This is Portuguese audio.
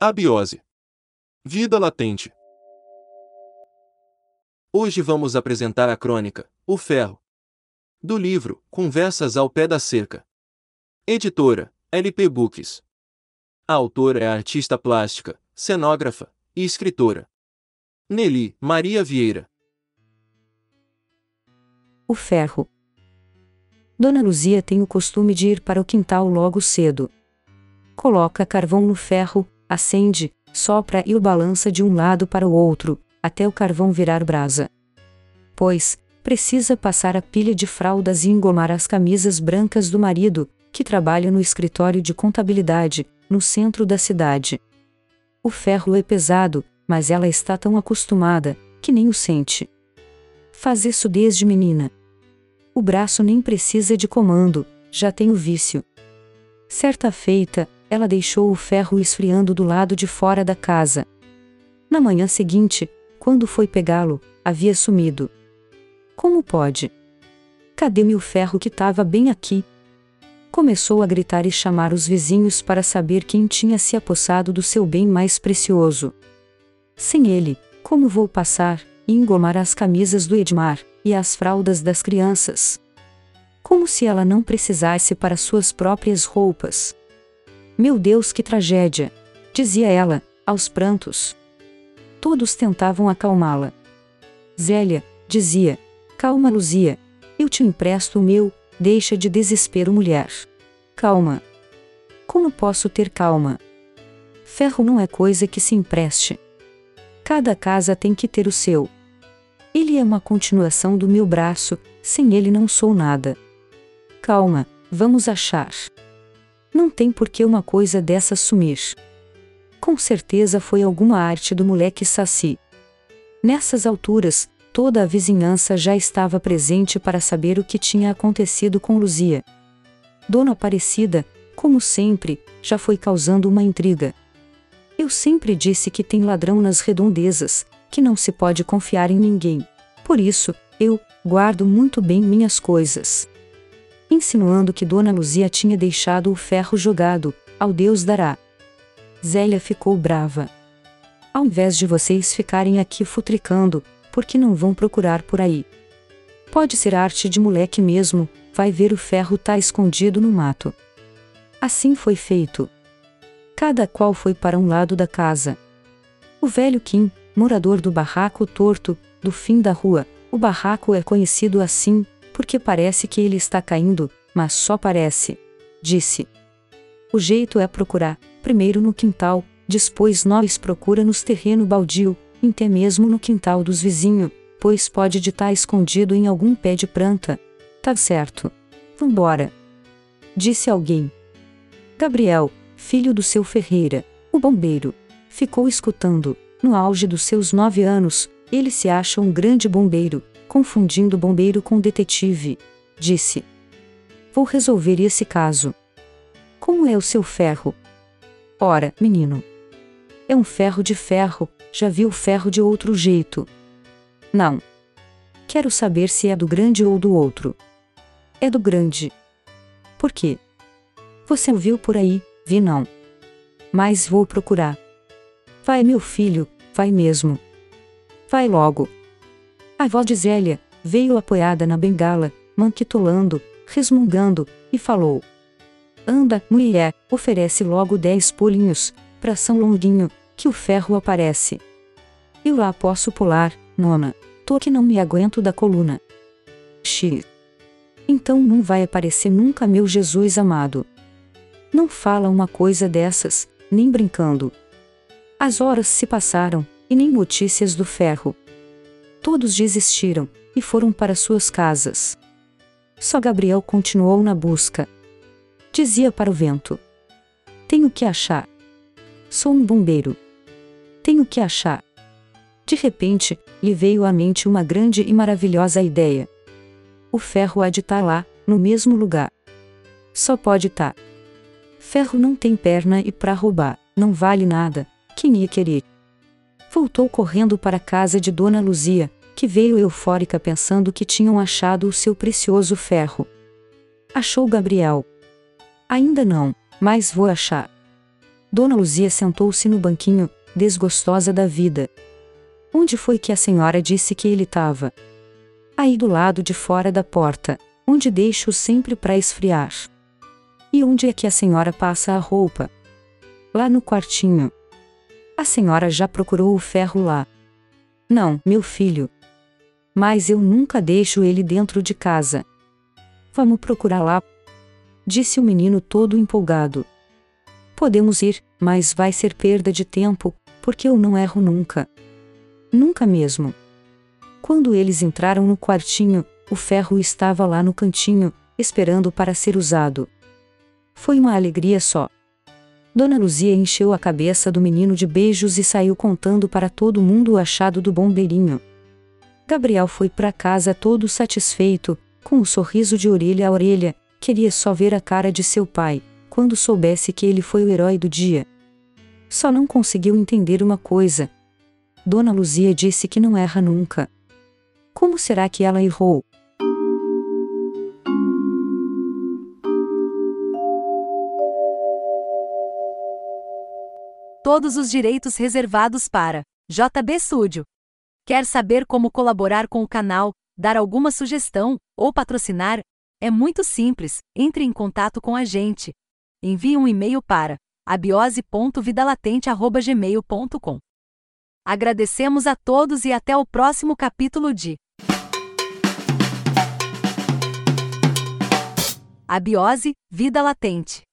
Abiose. Vida latente. Hoje vamos apresentar a crônica, O Ferro. Do livro, Conversas ao Pé da Cerca. Editora, LP Books. A autora é a artista plástica, cenógrafa e escritora. Nelly Maria Vieira. O ferro. Dona Luzia tem o costume de ir para o quintal logo cedo. Coloca carvão no ferro, acende, sopra e o balança de um lado para o outro, até o carvão virar brasa. Pois, precisa passar a pilha de fraldas e engomar as camisas brancas do marido, que trabalha no escritório de contabilidade, no centro da cidade. O ferro é pesado, mas ela está tão acostumada, que nem o sente. Faz isso desde menina. O braço nem precisa de comando, já tem o vício. Certa feita, ela deixou o ferro esfriando do lado de fora da casa. Na manhã seguinte, quando foi pegá-lo, havia sumido. Como pode? Cadê-me o ferro que estava bem aqui? Começou a gritar e chamar os vizinhos para saber quem tinha se apossado do seu bem mais precioso. Sem ele, como vou passar e engomar as camisas do Edmar? e as fraldas das crianças. Como se ela não precisasse para suas próprias roupas. Meu Deus, que tragédia! dizia ela, aos prantos. Todos tentavam acalmá-la. Zélia, dizia, calma, Luzia, eu te empresto o meu, deixa de desespero, mulher. Calma. Como posso ter calma? Ferro não é coisa que se empreste. Cada casa tem que ter o seu. Ele é uma continuação do meu braço, sem ele não sou nada. Calma, vamos achar. Não tem por que uma coisa dessa sumir. Com certeza foi alguma arte do moleque Saci. Nessas alturas, toda a vizinhança já estava presente para saber o que tinha acontecido com Luzia. Dona Aparecida, como sempre, já foi causando uma intriga. Eu sempre disse que tem ladrão nas redondezas, que não se pode confiar em ninguém. Por isso, eu guardo muito bem minhas coisas. Insinuando que Dona Luzia tinha deixado o ferro jogado, ao Deus dará. Zélia ficou brava. Ao invés de vocês ficarem aqui futricando, por que não vão procurar por aí? Pode ser arte de moleque mesmo, vai ver o ferro tá escondido no mato. Assim foi feito. Cada qual foi para um lado da casa. O velho Kim, morador do barraco torto, do fim da rua. O barraco é conhecido assim, porque parece que ele está caindo, mas só parece. Disse. O jeito é procurar, primeiro no quintal, depois nós procura nos terreno baldio, até mesmo no quintal dos vizinhos, pois pode de estar escondido em algum pé de planta. Tá certo. Vambora. Disse alguém. Gabriel, filho do seu Ferreira, o bombeiro, ficou escutando, no auge dos seus nove anos, ele se acha um grande bombeiro, confundindo bombeiro com detetive. Disse: Vou resolver esse caso. Como é o seu ferro? Ora, menino. É um ferro de ferro, já vi o ferro de outro jeito. Não. Quero saber se é do grande ou do outro. É do grande. Por quê? Você o viu por aí? Vi não. Mas vou procurar. Vai, meu filho, vai mesmo. Vai logo. A voz de Zélia veio apoiada na bengala, manquitolando, resmungando, e falou: Anda, mulher, oferece logo dez pulinhos, pra São Longuinho, que o ferro aparece. Eu lá posso pular, nona. Tô que não me aguento da coluna. X. Então não vai aparecer nunca, meu Jesus amado. Não fala uma coisa dessas, nem brincando. As horas se passaram, e nem notícias do ferro. Todos desistiram, e foram para suas casas. Só Gabriel continuou na busca. Dizia para o vento: Tenho que achar. Sou um bombeiro. Tenho que achar. De repente, lhe veio à mente uma grande e maravilhosa ideia. O ferro há de estar tá lá, no mesmo lugar. Só pode estar. Tá. Ferro não tem perna e para roubar, não vale nada, quem ia querer? Voltou correndo para a casa de Dona Luzia, que veio eufórica pensando que tinham achado o seu precioso ferro. Achou Gabriel. Ainda não, mas vou achar. Dona Luzia sentou-se no banquinho, desgostosa da vida. Onde foi que a senhora disse que ele estava? Aí do lado de fora da porta, onde deixo sempre para esfriar. E onde é que a senhora passa a roupa? Lá no quartinho. A senhora já procurou o ferro lá? Não, meu filho. Mas eu nunca deixo ele dentro de casa. Vamos procurar lá, disse o menino todo empolgado. Podemos ir, mas vai ser perda de tempo, porque eu não erro nunca. Nunca mesmo. Quando eles entraram no quartinho, o ferro estava lá no cantinho, esperando para ser usado. Foi uma alegria só. Dona Luzia encheu a cabeça do menino de beijos e saiu contando para todo mundo o achado do bombeirinho. Gabriel foi para casa todo satisfeito, com um sorriso de orelha a orelha, queria só ver a cara de seu pai, quando soubesse que ele foi o herói do dia. Só não conseguiu entender uma coisa. Dona Luzia disse que não erra nunca. Como será que ela errou? todos os direitos reservados para JB Studio. Quer saber como colaborar com o canal, dar alguma sugestão ou patrocinar? É muito simples. Entre em contato com a gente. Envie um e-mail para abiose.vidalatente@gmail.com. Agradecemos a todos e até o próximo capítulo de Abiose, Vida Latente.